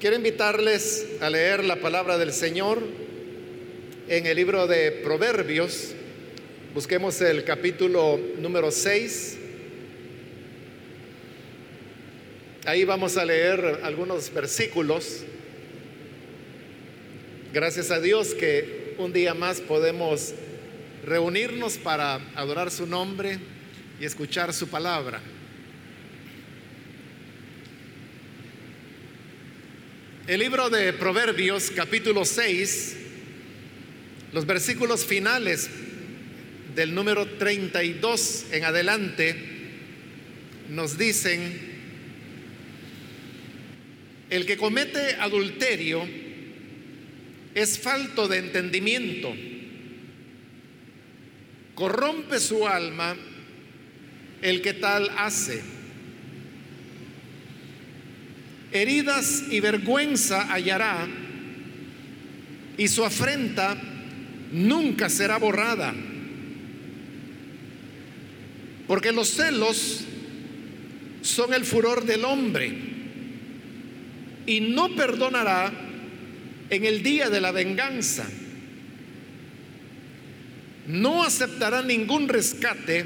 Quiero invitarles a leer la palabra del Señor en el libro de Proverbios. Busquemos el capítulo número 6. Ahí vamos a leer algunos versículos. Gracias a Dios que un día más podemos reunirnos para adorar su nombre y escuchar su palabra. El libro de Proverbios capítulo 6, los versículos finales del número 32 en adelante nos dicen, el que comete adulterio es falto de entendimiento, corrompe su alma el que tal hace heridas y vergüenza hallará, y su afrenta nunca será borrada. Porque los celos son el furor del hombre, y no perdonará en el día de la venganza. No aceptará ningún rescate,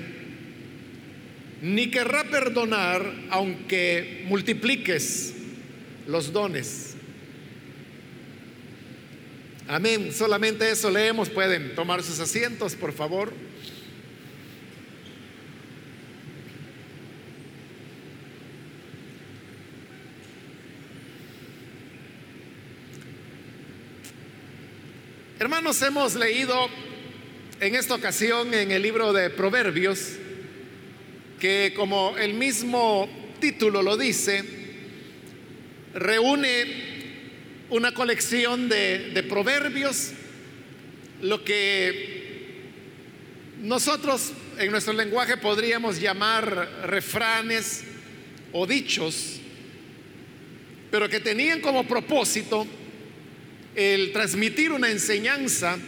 ni querrá perdonar aunque multipliques los dones. Amén. Solamente eso leemos. Pueden tomar sus asientos, por favor. Hermanos, hemos leído en esta ocasión en el libro de Proverbios que como el mismo título lo dice, reúne una colección de, proverbios, lo que nosotros en nuestro lenguaje podríamos llamar refranes o dichos, pero que tenían como propósito el transmitir una enseñanza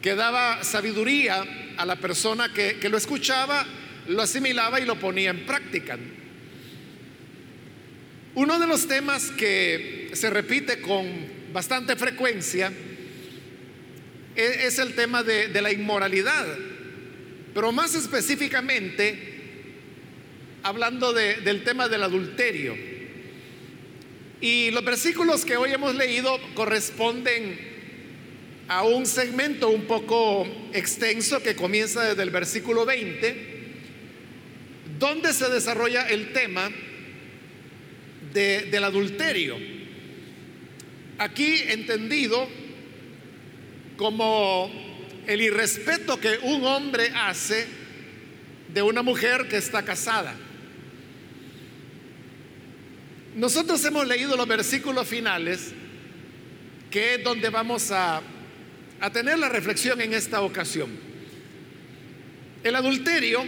que daba sabiduría a la persona que, que, lo escuchaba, lo asimilaba y lo ponía en práctica. Uno de los temas que se repite con bastante frecuencia e-, es el tema de, la inmoralidad, pero más específicamente hablando del tema del adulterio. Y los versículos que hoy hemos leído corresponden a un segmento un poco extenso que comienza desde el versículo 20, donde se desarrolla el tema del adulterio. Aquí entendido como el irrespeto que un hombre hace de una mujer que está casada. Nosotros hemos leído los versículos finales, que es donde vamos a, a tener la reflexión en esta ocasión. El adulterio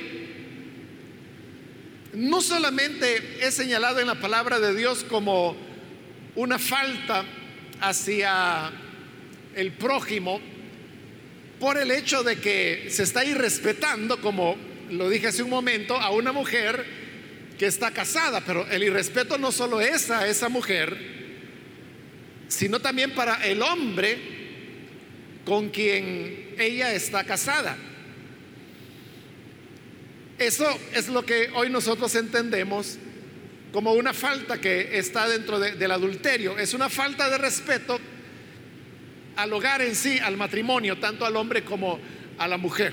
no solamente es señalado en la palabra de Dios como una falta hacia el prójimo por el hecho de que se está irrespetando, como lo dije hace un momento, a una mujer que está casada, pero el irrespeto no solo es a esa mujer, sino también para el hombre con quien ella está casada. Eso es lo que hoy nosotros entendemos como una falta que está dentro del adulterio. Es una falta de respeto al hogar en sí, al matrimonio, tanto al hombre como a la mujer.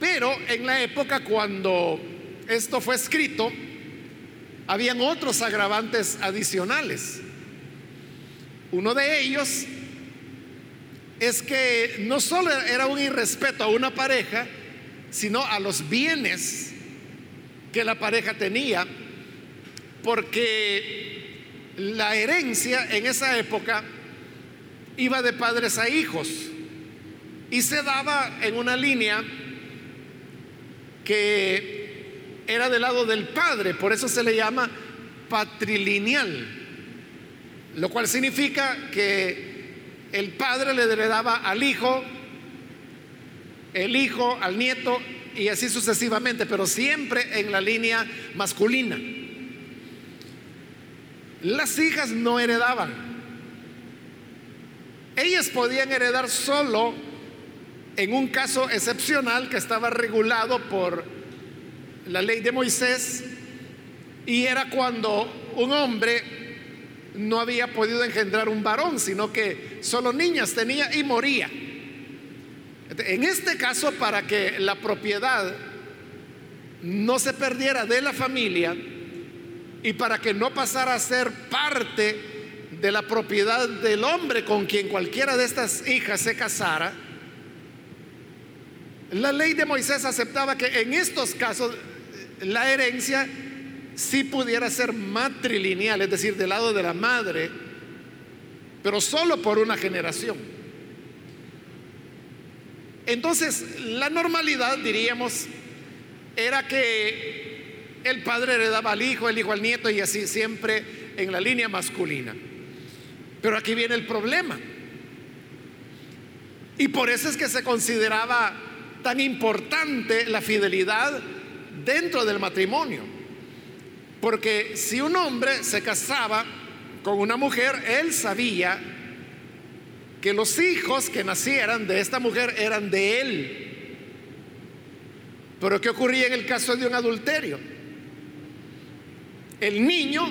Pero en la época cuando esto fue escrito, habían otros agravantes adicionales. Uno de ellos es que no solo era un irrespeto a una pareja, sino a los bienes que la pareja tenía, porque la herencia en esa época iba de padres a hijos y se daba en una línea que era del lado del padre, por eso se le llama patrilineal, lo cual significa que el padre le heredaba al hijo el hijo al nieto y así sucesivamente, pero siempre en la línea masculina. las hijas no heredaban. Ellas podían heredar solo en un caso excepcional que estaba regulado por la ley de Moisés y era cuando un hombre no había podido engendrar un varón, sino que solo niñas tenía y moría. En este caso, para que la propiedad no se perdiera de la familia y para que no pasara a ser parte de la propiedad del hombre con quien cualquiera de estas hijas se casara, la ley de Moisés aceptaba que en estos casos la herencia sí pudiera ser matrilineal, es decir, del lado de la madre, pero solo por una generación. Entonces, la normalidad, diríamos, era que el padre heredaba al hijo, el hijo al nieto y así siempre en la línea masculina. Pero aquí viene el problema. Y por eso es que se consideraba tan importante la fidelidad dentro del matrimonio. Porque si un hombre se casaba con una mujer, él sabía que los hijos que nacieran de esta mujer eran de él. Pero ¿qué ocurría en el caso de un adulterio? El niño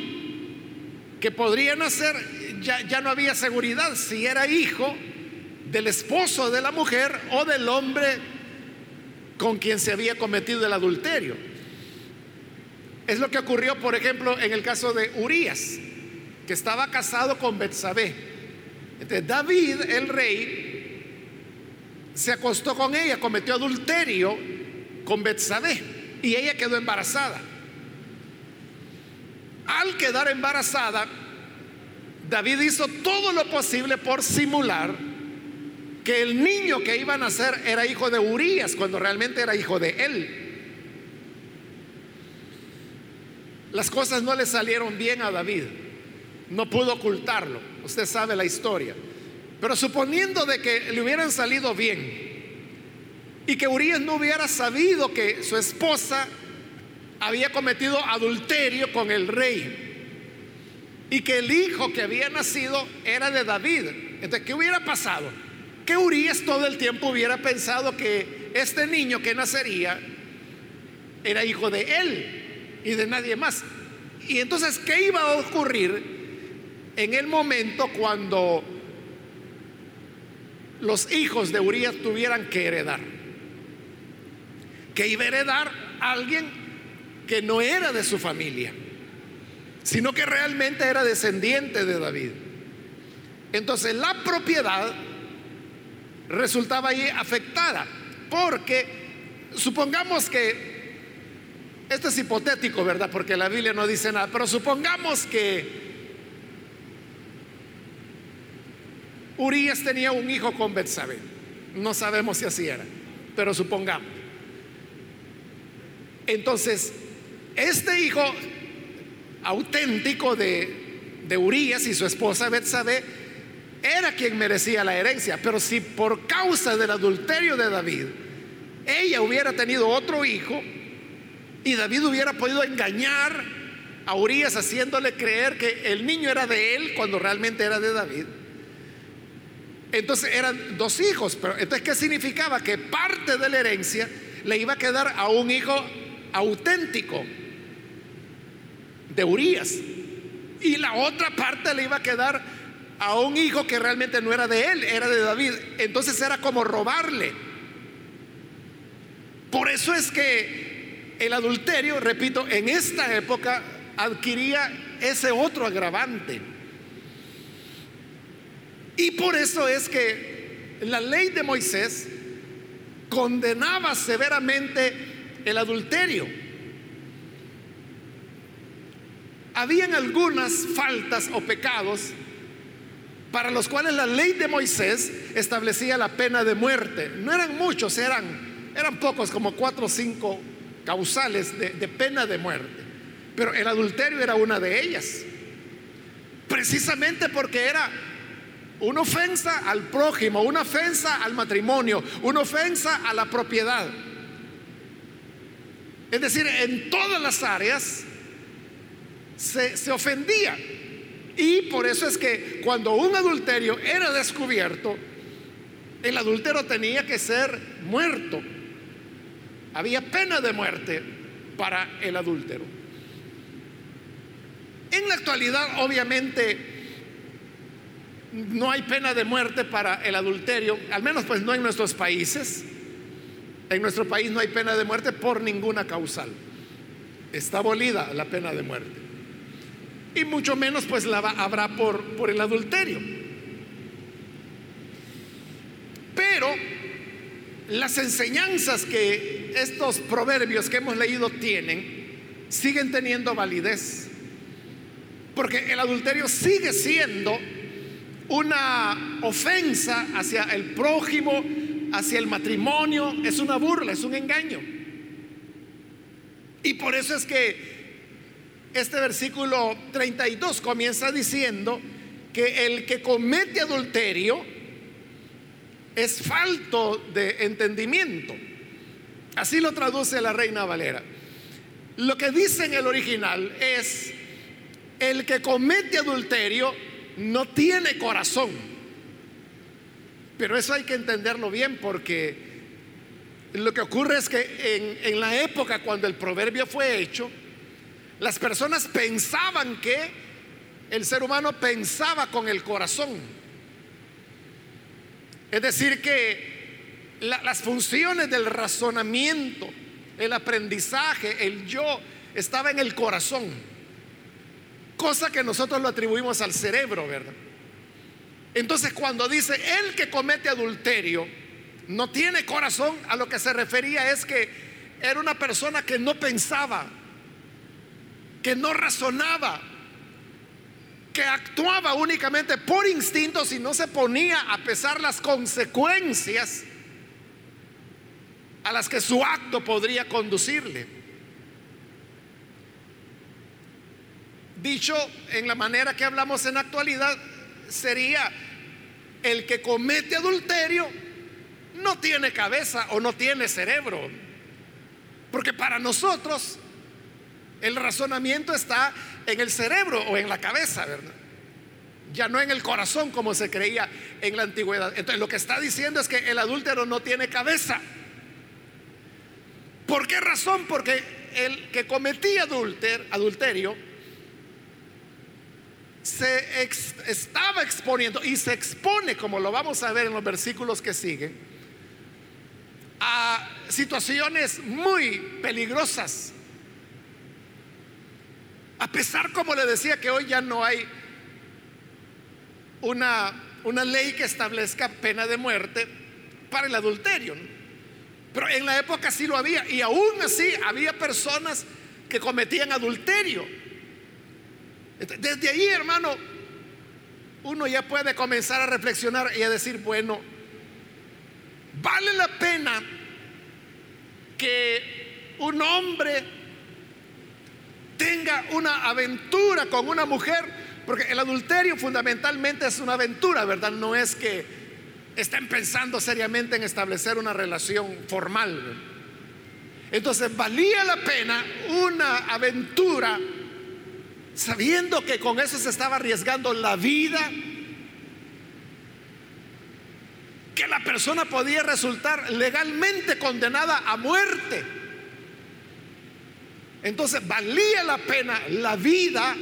que podría nacer, ya, ya no había seguridad si era hijo del esposo de la mujer o del hombre con quien se había cometido el adulterio. Es lo que ocurrió, por ejemplo, en el caso de Urias, que estaba casado con Betsabé. Entonces, David, el rey, se acostó con ella, cometió adulterio con Betsabé y ella quedó embarazada. Al quedar embarazada, David hizo todo lo posible por simular que el niño que iba a nacer era hijo de Urias cuando realmente era hijo de él. Las cosas no le salieron bien a David. No pudo ocultarlo. Usted sabe la historia. Pero suponiendo de que le hubieran salido bien y que Urias no hubiera sabido que su esposa había cometido adulterio con el rey y que el hijo que había nacido era de David. Entonces, ¿qué hubiera pasado? Que Urias todo el tiempo hubiera pensado que este niño que nacería era hijo de él y de nadie más. Y entonces, ¿qué iba a ocurrir en el momento cuando los hijos de Urias tuvieran que heredar? Que iba a heredar alguien que no era de su familia, sino que realmente era descendiente de David. Entonces la propiedad resultaba ahí afectada, porque supongamos que esto es hipotético, ¿verdad? Porque la Biblia no dice nada. Pero supongamos que Urias tenía un hijo con Betsabé. No sabemos si así era, pero supongamos. Entonces, este hijo auténtico de, Urias y su esposa Betsabé era quien merecía la herencia. Pero si por causa del adulterio de David, ella hubiera tenido otro hijo, y David hubiera podido engañar a Urias haciéndole creer que el niño era de él cuando realmente era de David. Entonces eran dos hijos, pero entonces ¿qué significaba? Que parte de la herencia le iba a quedar a un hijo auténtico de Urias y la otra parte le iba a quedar a un hijo que realmente no era de él, era de David. Entonces era como robarle. Por eso es que el adulterio, repito, en esta época adquiría ese otro agravante. Y por eso es que la ley de Moisés condenaba severamente el adulterio. Habían algunas faltas o pecados para los cuales la ley de Moisés establecía la pena de muerte. No eran muchos, eran, eran pocos, como cuatro o cinco causales de, pena de muerte. Pero el adulterio era una de ellas. Precisamente porque era una ofensa al prójimo, una ofensa al matrimonio, una ofensa a la propiedad. Es decir, en todas las áreas se, se ofendía por eso es que cuando un adulterio era descubierto, el adúltero tenía que ser muerto. Había pena de muerte para el adúltero. En la actualidad, obviamente, no hay pena de muerte para el adulterio, al menos pues no en nuestros países. En nuestro país no hay pena de muerte por ninguna causal. Está abolida la pena de muerte. Y mucho menos pues la habrá por, por el adulterio. Pero las enseñanzas que estos proverbios que hemos leído tienen siguen teniendo validez. Porque el adulterio sigue siendo una ofensa hacia el prójimo, hacia el matrimonio, es una burla, es un engaño. Y por eso es que este versículo 32 comienza diciendo que el que comete adulterio es falto de entendimiento. Así lo traduce la reina Valera. Lo que dice en el original es, el que comete adulterio no tiene corazón. Pero eso hay que entenderlo bien porque lo que ocurre es que en, la época cuando el proverbio fue hecho, las personas pensaban que el ser humano pensaba con el corazón. Es decir, que las funciones del razonamiento, el aprendizaje, el yo, estaba en el corazón. Cosa que nosotros lo atribuimos al cerebro, ¿verdad? Entonces cuando dice, el que comete adulterio no tiene corazón, a lo que se refería es que era una persona que no pensaba, que no razonaba, que actuaba únicamente por instintos y no se ponía a pesar las consecuencias a las que su acto podría conducirle. Dicho en la manera que hablamos en actualidad, sería el que comete adulterio no tiene cabeza o no tiene cerebro. Porque para nosotros el razonamiento está en el cerebro o en la cabeza. Ya no en el corazón como se creía en la antigüedad. Entonces lo que está diciendo es que el adúltero no tiene cabeza. ¿Por qué razón? Porque el que cometía adulterio se estaba exponiendo y se expone, como lo vamos a ver en los versículos que siguen, a situaciones muy peligrosas a pesar, como le decía, que hoy ya no hay una, una ley que establezca pena de muerte para el adulterio. Pero en la época sí lo había. Y aún así había personas que cometían adulterio. Desde ahí, hermano, uno ya puede comenzar a reflexionar y a decir, bueno, vale la pena que un hombre tenga una aventura con una mujer, porque el adulterio fundamentalmente es una aventura, ¿verdad? No es que estén pensando seriamente en establecer una relación formal. Entonces valía la pena una aventura sabiendo que con eso se estaba arriesgando la vida, que la persona podía resultar legalmente condenada a muerte. Entonces valía la pena la vida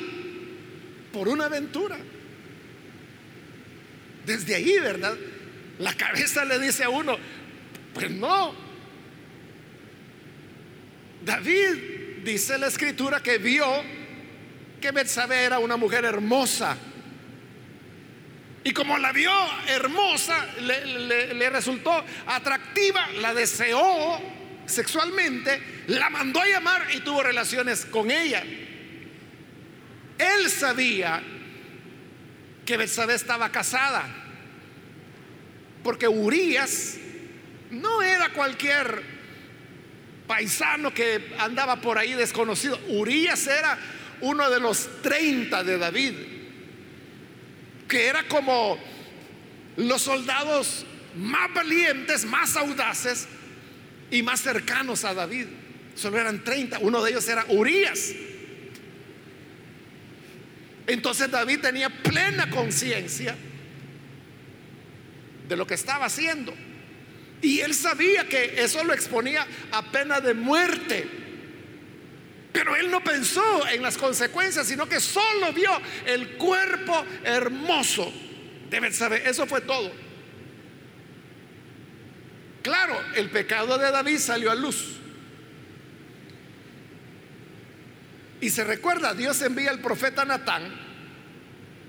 por una aventura. Desde ahí, ¿verdad? La cabeza le dice a uno, pues no. David dice la escritura que vio que Betsabé era una mujer hermosa. Y como la vio hermosa, le, resultó atractiva, la deseó sexualmente, la mandó a llamar y tuvo relaciones con ella. Él sabía que Betsabé estaba casada, porque Urias no era cualquier paisano que andaba por ahí desconocido. Urias era uno de los 30 de David, que era como los soldados más valientes, más audaces y más cercanos a David. Solo eran 30. Uno de ellos era Urias. Entonces David tenía plena conciencia de lo que estaba haciendo. Y él sabía que eso lo exponía a pena de muerte. Pero él no pensó en las consecuencias, sino que solo vio el cuerpo hermoso Deben saber, eso fue todo. Claro, el pecado de David salió a luz. Y se recuerda, Dios envía al profeta Natán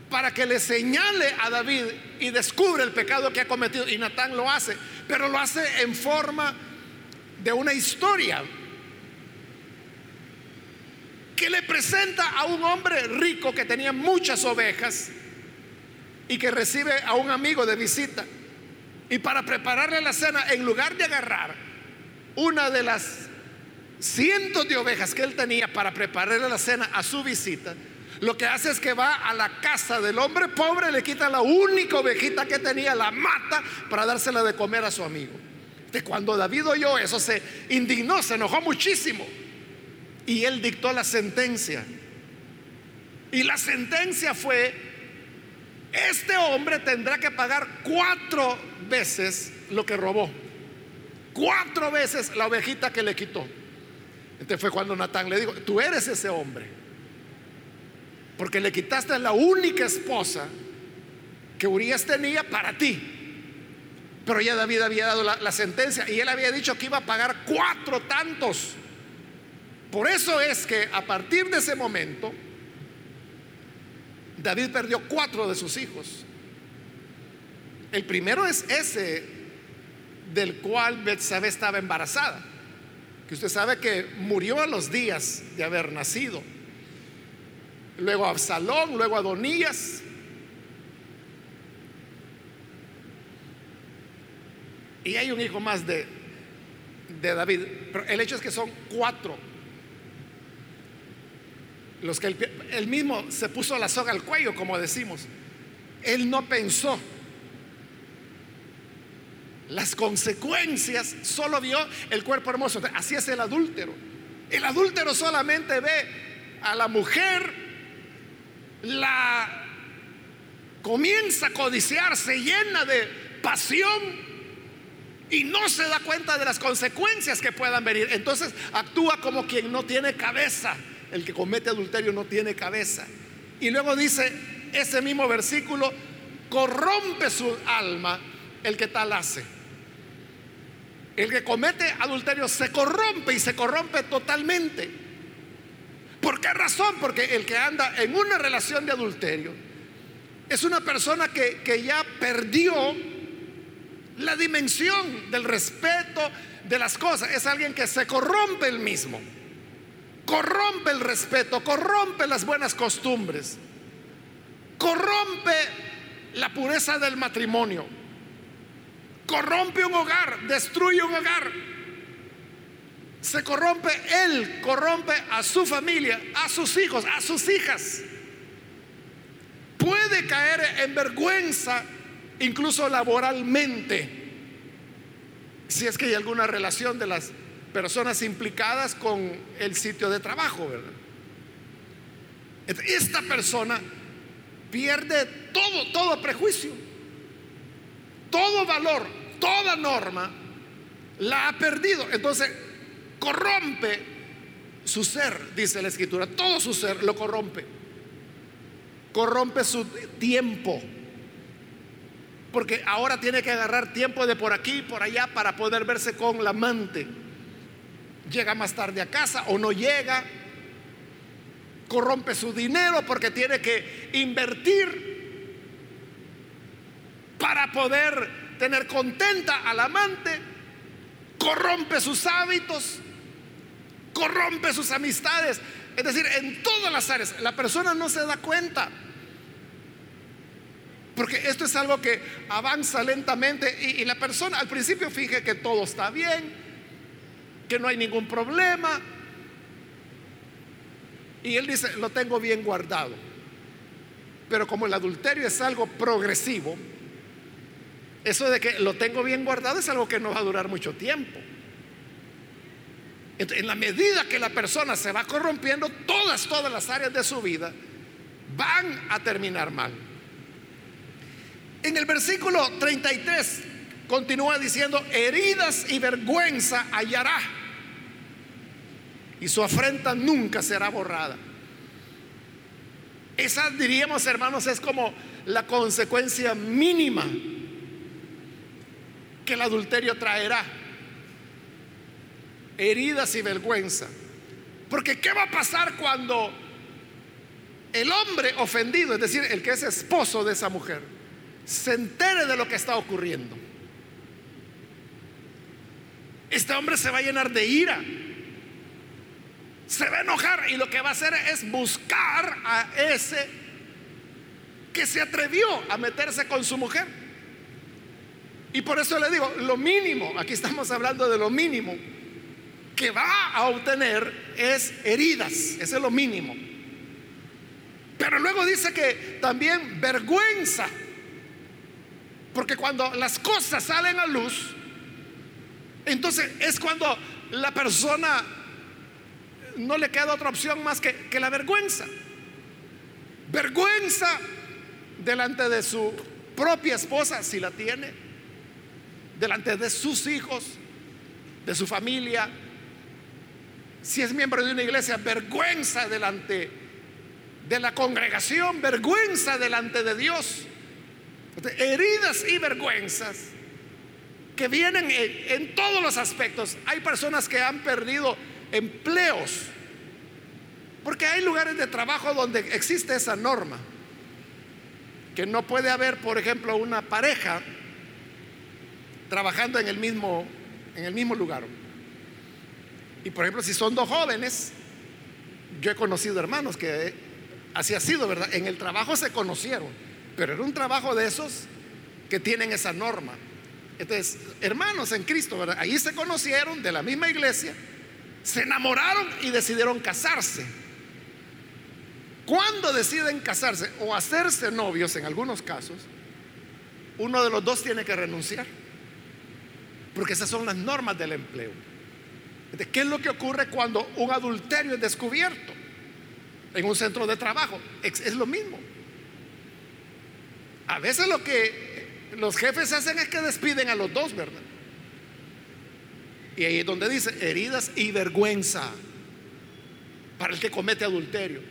para que le señale a David y descubre el pecado que ha cometido. Y Natán lo hace, pero lo hace en forma de una historia que le presenta a un hombre rico que tenía muchas ovejas y que recibe a un amigo de visita. Y para prepararle la cena, en lugar de agarrar una de las cientos de ovejas que él tenía para prepararle la cena a su visita, lo que hace es que va a la casa del hombre pobre, le quita la única ovejita que tenía, la mata para dársela de comer a su amigo. De cuando David oyó eso, se indignó, se enojó muchísimo. Y él dictó la sentencia. Y la sentencia fue este hombre tendrá que pagar cuatro veces lo que robó. Cuatro veces la ovejita que le quitó. Entonces fue cuando Natán le dijo, tú eres ese hombre. Porque le quitaste la única esposa que Urias tenía para ti. Pero ya David había dado la, la sentencia y él había dicho que iba a pagar cuatro tantos. Por eso es que a partir de ese momento, David perdió cuatro de sus hijos. El primero es ese del cual Betsabé estaba embarazada, que usted sabe que murió a los días de haber nacido. Luego Absalón, luego Adonías. Y hay un hijo más de, de David. Pero el hecho es que son cuatro los que él, mismo se puso la soga al cuello, como decimos. Él no pensó las consecuencias, solo vio el cuerpo hermoso. Así es el adúltero. El adúltero solamente ve a la mujer, la comienza a codiciar, se llena de pasión y no se da cuenta de las consecuencias que puedan venir. Entonces actúa como quien no tiene cabeza el que comete adulterio no tiene cabeza. Y luego dice ese mismo versículo, corrompe su alma el que tal hace. El que comete adulterio se corrompe y se corrompe totalmente. ¿Por qué razón? Porque el que anda en una relación de adulterio es una persona que, que ya perdió la dimensión del respeto de las cosas. Es alguien que se corrompe el mismo corrompe el respeto, corrompe las buenas costumbres, corrompe la pureza del matrimonio, corrompe un hogar, destruye un hogar. Se corrompe él, corrompe a su familia, a sus hijos, a sus hijas. Puede caer en vergüenza, incluso laboralmente, si es que hay alguna relación de las personas implicadas con el sitio de trabajo, ¿verdad? Esta persona pierde todo, todo prejuicio, todo valor, toda norma, la ha perdido. Entonces, corrompe su ser, dice la escritura, todo su ser lo corrompe. Corrompe su tiempo. Porque ahora tiene que agarrar tiempo de por aquí y por allá para poder verse con la amante llega más tarde a casa o no llega, corrompe su dinero porque tiene que invertir para poder tener contenta al amante, corrompe sus hábitos, corrompe sus amistades, es decir, en todas las áreas. La persona no se da cuenta. Porque esto es algo que avanza lentamente y, y la persona al principio fije que todo está bien, que no hay ningún problema. Y él dice, lo tengo bien guardado. Pero como el adulterio es algo progresivo, eso de que lo tengo bien guardado es algo que no va a durar mucho tiempo. en la medida que la persona se va corrompiendo, todas, todas las áreas de su vida van a terminar mal. En el versículo 33 continúa diciendo, heridas y vergüenza hallará, y su afrenta nunca será borrada. Esa, diríamos hermanos, es como la consecuencia mínima que el adulterio traerá. Heridas y vergüenza. Porque ¿qué va a pasar cuando el hombre ofendido, es decir, el que es esposo de esa mujer, se entere de lo que está ocurriendo? Este hombre se va a llenar de ira. Se va a enojar y lo que va a hacer es buscar a ese que se atrevió a meterse con su mujer. Y por eso le digo, lo mínimo, aquí estamos hablando de lo mínimo que va a obtener es heridas, ese es lo mínimo. Pero luego dice que también vergüenza, porque cuando las cosas salen a luz, entonces es cuando la persona no le queda otra opción más que, que la vergüenza. Vergüenza delante de su propia esposa, si la tiene, delante de sus hijos, de su familia, si es miembro de una iglesia, vergüenza delante de la congregación, vergüenza delante de Dios, heridas y vergüenzas que vienen en, todos los aspectos. Hay personas que han perdido empleos, porque hay lugares de trabajo donde existe esa norma, que no puede haber, por ejemplo, una pareja trabajando en el mismo, en el mismo lugar. Y por ejemplo, si son dos jóvenes, yo he conocido hermanos que así ha sido, ¿verdad? En el trabajo se conocieron, pero era un trabajo de esos que tienen esa norma. Entonces, hermanos en Cristo, ¿verdad? Ahí se conocieron de la misma iglesia, se enamoraron y decidieron casarse. Cuando deciden casarse o hacerse novios, en algunos casos, uno de los dos tiene que renunciar, porque esas son las normas del empleo. ¿Qué es lo que ocurre cuando un adulterio es descubierto en un centro de trabajo? Es, lo mismo. A veces lo que los jefes hacen es que despiden a los dos, ¿verdad? Y ahí es donde dice heridas y vergüenza para el que comete adulterio.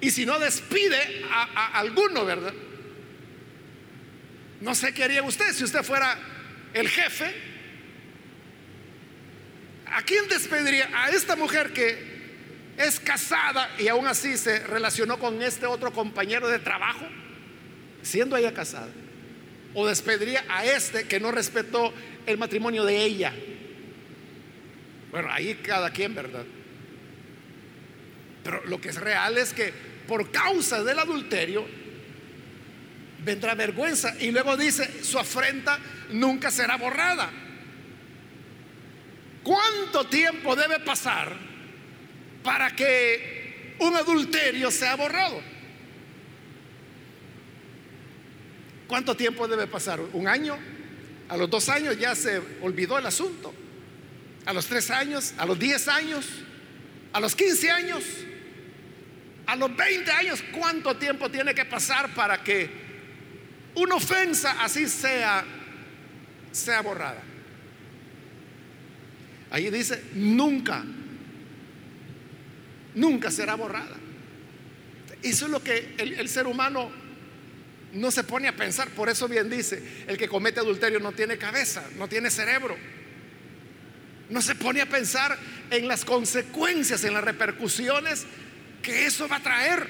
Y si no despide a, alguno, ¿verdad? No sé qué haría usted si usted fuera el jefe. ¿A quién despediría? A esta mujer que es casada y aún así se relacionó con este otro compañero de trabajo, siendo ella casada. O despediría a este que no respetó el matrimonio de ella. Bueno, ahí cada quien, ¿verdad? Pero lo que es real es que por causa del adulterio vendrá vergüenza. Y luego dice, su afrenta nunca será borrada. ¿Cuánto tiempo debe pasar para que un adulterio sea borrado? ¿Cuánto tiempo debe pasar? ¿Un año? A los dos años ya se olvidó el asunto. A los tres años, a los diez años, a los quince años, a los veinte años, ¿cuánto tiempo tiene que pasar para que una ofensa así sea, sea borrada? Ahí dice, nunca, nunca será borrada. Eso es lo que el ser humano no se pone a pensar. Por eso bien dice, el que comete adulterio no tiene cabeza, no tiene cerebro. No se pone a pensar en las consecuencias, en las repercusiones que eso va a traer.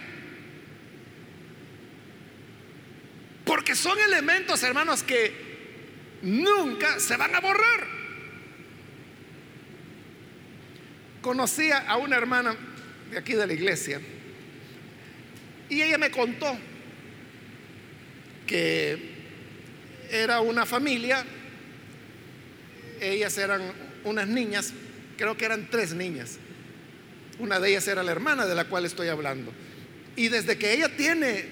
Porque son elementos, hermanos, que nunca se van a borrar. Conocía a una hermana de aquí de la iglesia y ella me contó que era una familia, ellas eran unas niñas, creo que eran tres niñas. Una de ellas era la hermana de la cual estoy hablando. Y desde que ella tiene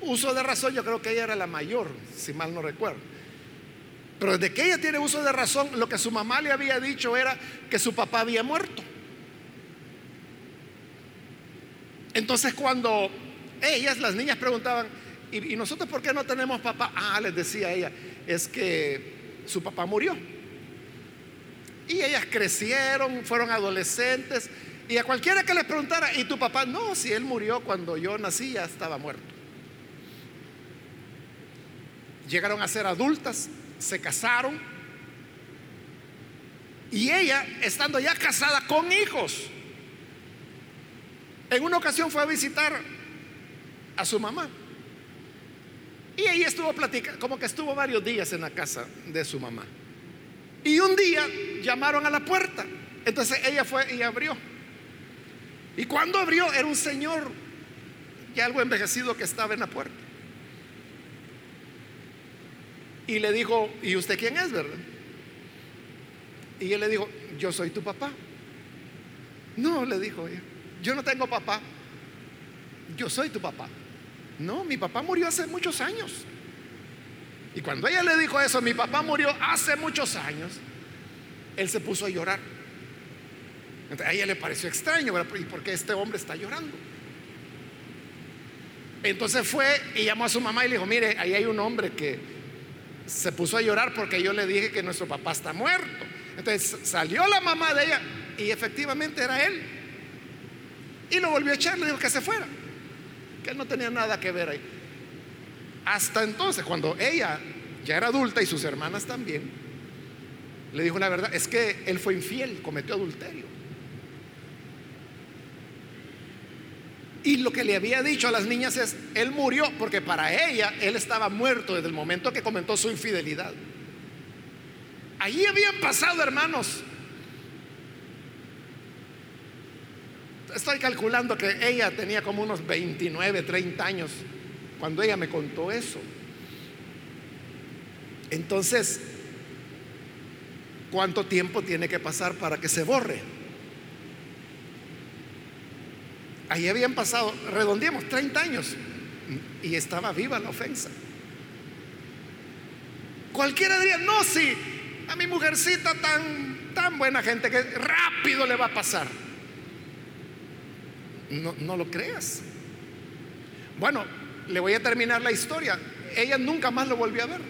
uso de razón, yo creo que ella era la mayor, si mal no recuerdo. Pero desde que ella tiene uso de razón, lo que su mamá le había dicho era que su papá había muerto. Entonces cuando ellas, las niñas preguntaban, ¿y, nosotros por qué no tenemos papá? Ah, les decía ella, es que su papá murió. Y ellas crecieron, fueron adolescentes, y a cualquiera que les preguntara, ¿y tu papá? No, si él murió cuando yo nací, ya estaba muerto. Llegaron a ser adultas, se casaron, y ella, estando ya casada con hijos, en una ocasión fue a visitar a su mamá. Y ella estuvo platicando, como que estuvo varios días en la casa de su mamá. Y un día llamaron a la puerta. Entonces ella fue y abrió. Y cuando abrió era un señor ya algo envejecido que estaba en la puerta. Y le dijo, ¿y usted quién es, verdad? Y él le dijo, yo soy tu papá. No, le dijo ella, yo no tengo papá. Yo soy tu papá. No, mi papá murió hace muchos años. Y cuando ella le dijo eso, mi papá murió hace muchos años, él se puso a llorar. a ella le pareció extraño, ¿y por qué este hombre está llorando? Entonces fue y llamó a su mamá y le dijo, mire, ahí hay un hombre que se puso a llorar porque yo le dije que nuestro papá está muerto. Entonces salió la mamá de ella y efectivamente era él. Y lo volvió a echar, le dijo que se fuera él no tenía nada que ver ahí. Hasta entonces, cuando ella ya era adulta y sus hermanas también, le dijo la verdad, es que él fue infiel, cometió adulterio. Y lo que le había dicho a las niñas es, él murió porque para ella él estaba muerto desde el momento que comentó su infidelidad. Allí habían pasado, hermanos, estoy calculando que ella tenía como unos 29, 30 años cuando ella me contó eso. Entonces, ¿cuánto tiempo tiene que pasar para que se borre? Ahí habían pasado, redondeemos, 30 años y estaba viva la ofensa. Cualquiera diría, no, sí, a mi mujercita tan, tan buena gente que rápido le va a pasar. No, lo creas. Bueno, le voy a terminar la historia. Ella nunca más lo volvió a ver.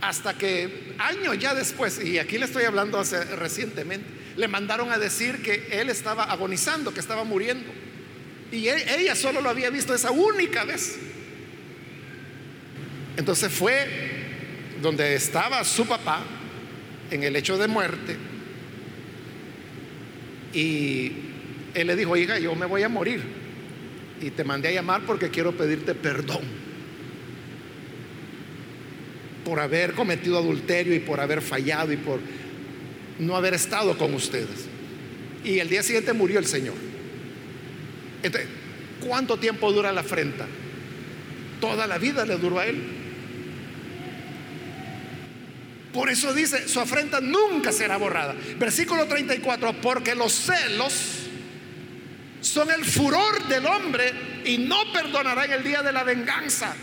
Hasta que años ya después, y aquí le estoy hablando hace, recientemente, le mandaron a decir que él estaba agonizando, que estaba muriendo. Y e, ella solo lo había visto esa única vez. Entonces fue donde estaba su papá en el hecho de muerte y él le dijo, hija, yo me voy a morir. Y te mandé a llamar porque quiero pedirte perdón por haber cometido adulterio y por haber fallado y por no haber estado con ustedes. Y el día siguiente murió el Señor. Entonces, ¿cuánto tiempo dura la afrenta? Toda la vida le duró a él. Por eso dice, su afrenta nunca será borrada. Versículo 34, porque los celos son el furor del hombre y no perdonará en el día de la venganza.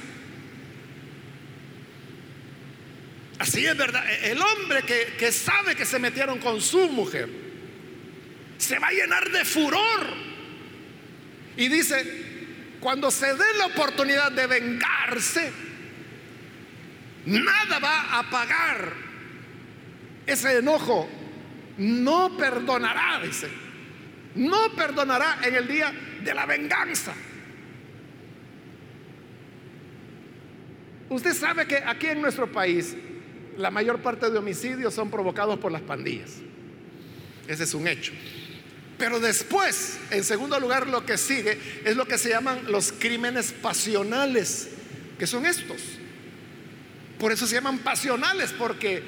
Así es verdad. El hombre que, que, sabe que se metieron con su mujer se va a llenar de furor. Y dice, cuando se dé la oportunidad de vengarse, nada va a apagar ese enojo. No perdonará, dice no perdonará en el día de la venganza. Usted sabe que aquí en nuestro país la mayor parte de homicidios son provocados por las pandillas. Ese es un hecho. Pero después, en segundo lugar, lo que sigue es lo que se llaman los crímenes pasionales, que son estos. Por eso se llaman pasionales, porque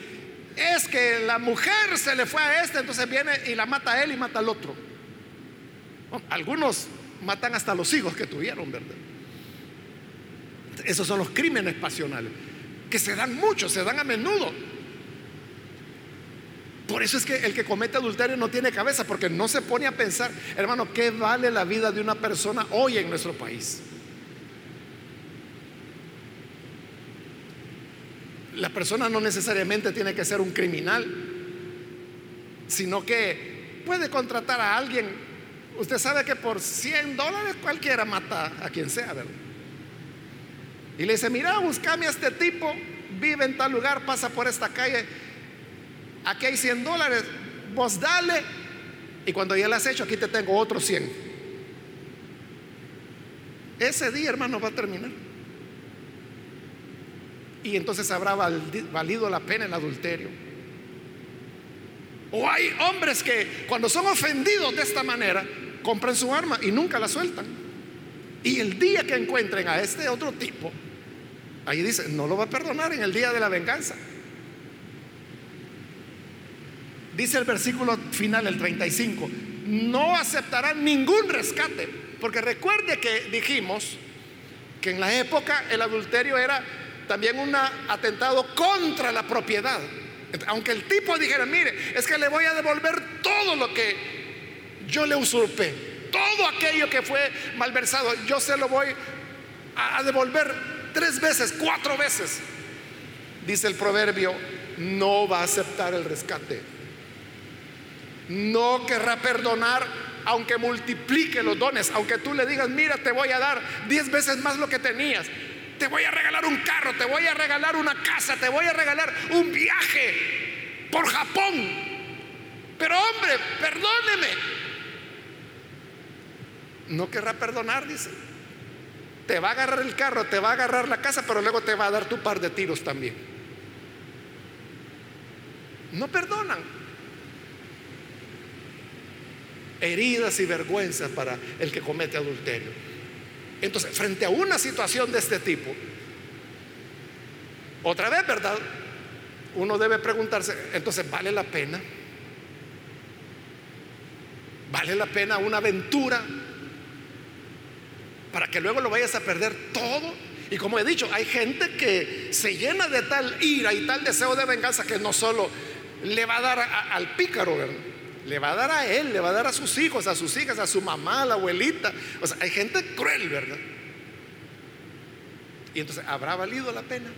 es que la mujer se le fue a este, entonces viene y la mata a él y mata al otro algunos matan hasta los hijos que tuvieron, ¿verdad? Esos son los crímenes pasionales, que se dan mucho, se dan a menudo. Por eso es que el que comete adulterio no tiene cabeza, porque no se pone a pensar, hermano, ¿qué vale la vida de una persona hoy en nuestro país? La persona no necesariamente tiene que ser un criminal, sino que puede contratar a alguien Usted sabe que por 100 dólares cualquiera mata a quien sea, ¿verdad? Y le dice, mira, buscame a este tipo, vive en tal lugar, pasa por esta calle, aquí hay 100 dólares, vos dale, y cuando ya lo has hecho, aquí te tengo otros 100. Ese día, hermano, va a terminar. Y entonces habrá valido la pena el adulterio. O hay hombres que cuando son ofendidos de esta manera, compran su arma y nunca la sueltan. Y el día que encuentren a este otro tipo, ahí dice, no lo va a perdonar en el día de la venganza. Dice el versículo final, el 35, no aceptarán ningún rescate. Porque recuerde que dijimos que en la época el adulterio era también un atentado contra la propiedad. Aunque el tipo dijera, mire, es que le voy a devolver todo lo que yo le usurpé, todo aquello que fue malversado, yo se lo voy a devolver tres veces, cuatro veces. Dice el proverbio, no va a aceptar el rescate. No querrá perdonar aunque multiplique los dones, aunque tú le digas, mira, te voy a dar diez veces más lo que tenías te voy a regalar un carro, te voy a regalar una casa, te voy a regalar un viaje por Japón. Pero hombre, perdóneme. No querrá perdonar, dice. Te va a agarrar el carro, te va a agarrar la casa, pero luego te va a dar tu par de tiros también. No perdonan. Heridas y vergüenzas para el que comete adulterio. Entonces, frente a una situación de este tipo, otra vez, ¿verdad? Uno debe preguntarse, entonces, ¿vale la pena? ¿Vale la pena una aventura para que luego lo vayas a perder todo? Y como he dicho, hay gente que se llena de tal ira y tal deseo de venganza que no solo le va a dar al pícaro, ¿verdad? Le va a dar a él, le va a dar a sus hijos, a sus hijas, a su mamá, a la abuelita. O sea, hay gente cruel, ¿verdad? Y entonces, ¿habrá valido la pena?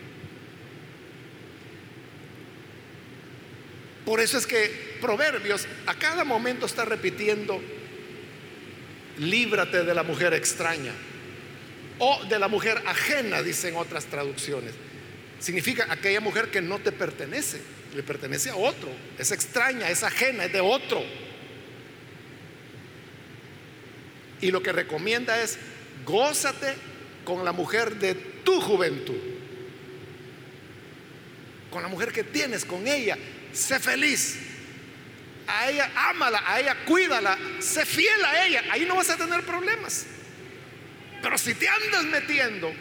Por eso es que Proverbios a cada momento está repitiendo, líbrate de la mujer extraña o de la mujer ajena, dicen otras traducciones. Significa aquella mujer que no te pertenece le pertenece a otro, es extraña, es ajena, es de otro. Y lo que recomienda es, gózate con la mujer de tu juventud, con la mujer que tienes, con ella, sé feliz. A ella ámala, a ella cuídala, sé fiel a ella, ahí no vas a tener problemas. Pero si te andas metiendo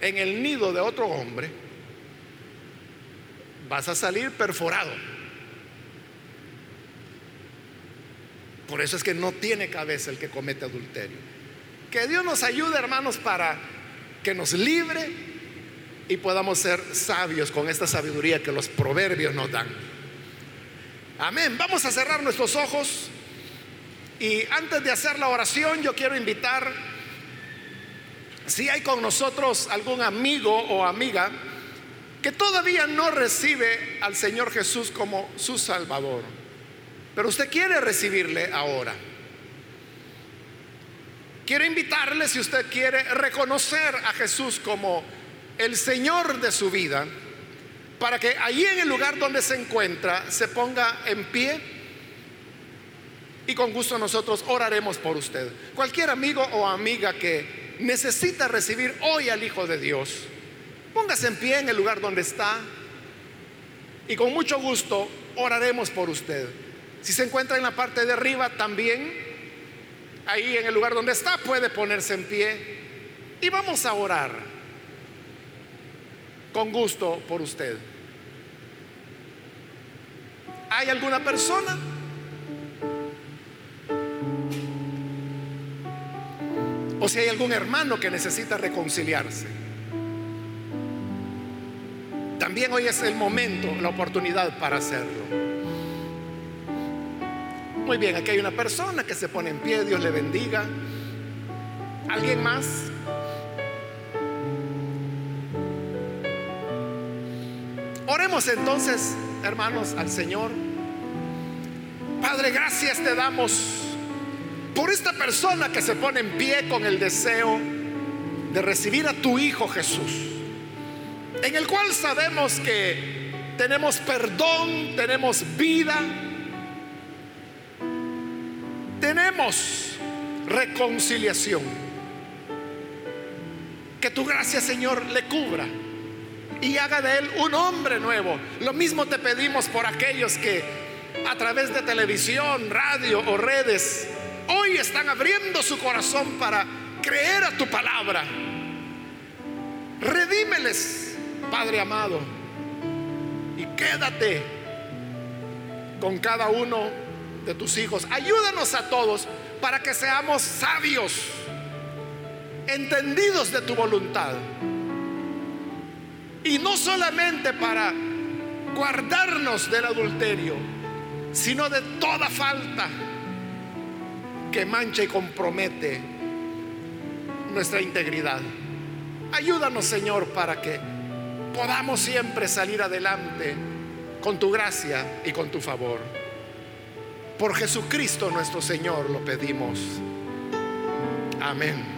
en el nido de otro hombre, vas a salir perforado. Por eso es que no tiene cabeza el que comete adulterio. Que Dios nos ayude, hermanos, para que nos libre y podamos ser sabios con esta sabiduría que los proverbios nos dan. Amén. Vamos a cerrar nuestros ojos y antes de hacer la oración yo quiero invitar, si hay con nosotros algún amigo o amiga, que todavía no recibe al Señor Jesús como su Salvador, pero usted quiere recibirle ahora. Quiero invitarle, si usted quiere, reconocer a Jesús como el Señor de su vida, para que allí en el lugar donde se encuentra se ponga en pie y con gusto nosotros oraremos por usted. Cualquier amigo o amiga que necesita recibir hoy al Hijo de Dios, Póngase en pie en el lugar donde está y con mucho gusto oraremos por usted. Si se encuentra en la parte de arriba también, ahí en el lugar donde está, puede ponerse en pie y vamos a orar con gusto por usted. ¿Hay alguna persona? O si hay algún hermano que necesita reconciliarse. También hoy es el momento, la oportunidad para hacerlo. Muy bien, aquí hay una persona que se pone en pie, Dios le bendiga. ¿Alguien más? Oremos entonces, hermanos, al Señor. Padre, gracias te damos por esta persona que se pone en pie con el deseo de recibir a tu Hijo Jesús, en el cual sabemos que tenemos perdón, tenemos vida, tenemos reconciliación. Que tu gracia, Señor, le cubra y haga de él un hombre nuevo. Lo mismo te pedimos por aquellos que a través de televisión, radio o redes hoy están abriendo su corazón para creer a tu palabra. Redímeles, Padre amado, y quédate con cada uno de tus hijos. Ayúdanos a todos para que seamos sabios, entendidos de tu voluntad. Y no solamente para guardarnos del adulterio, sino de toda falta que mancha y compromete nuestra integridad. Ayúdanos, Señor, para que podamos siempre salir adelante con tu gracia y con tu favor. Por Jesucristo nuestro Señor lo pedimos. Amén.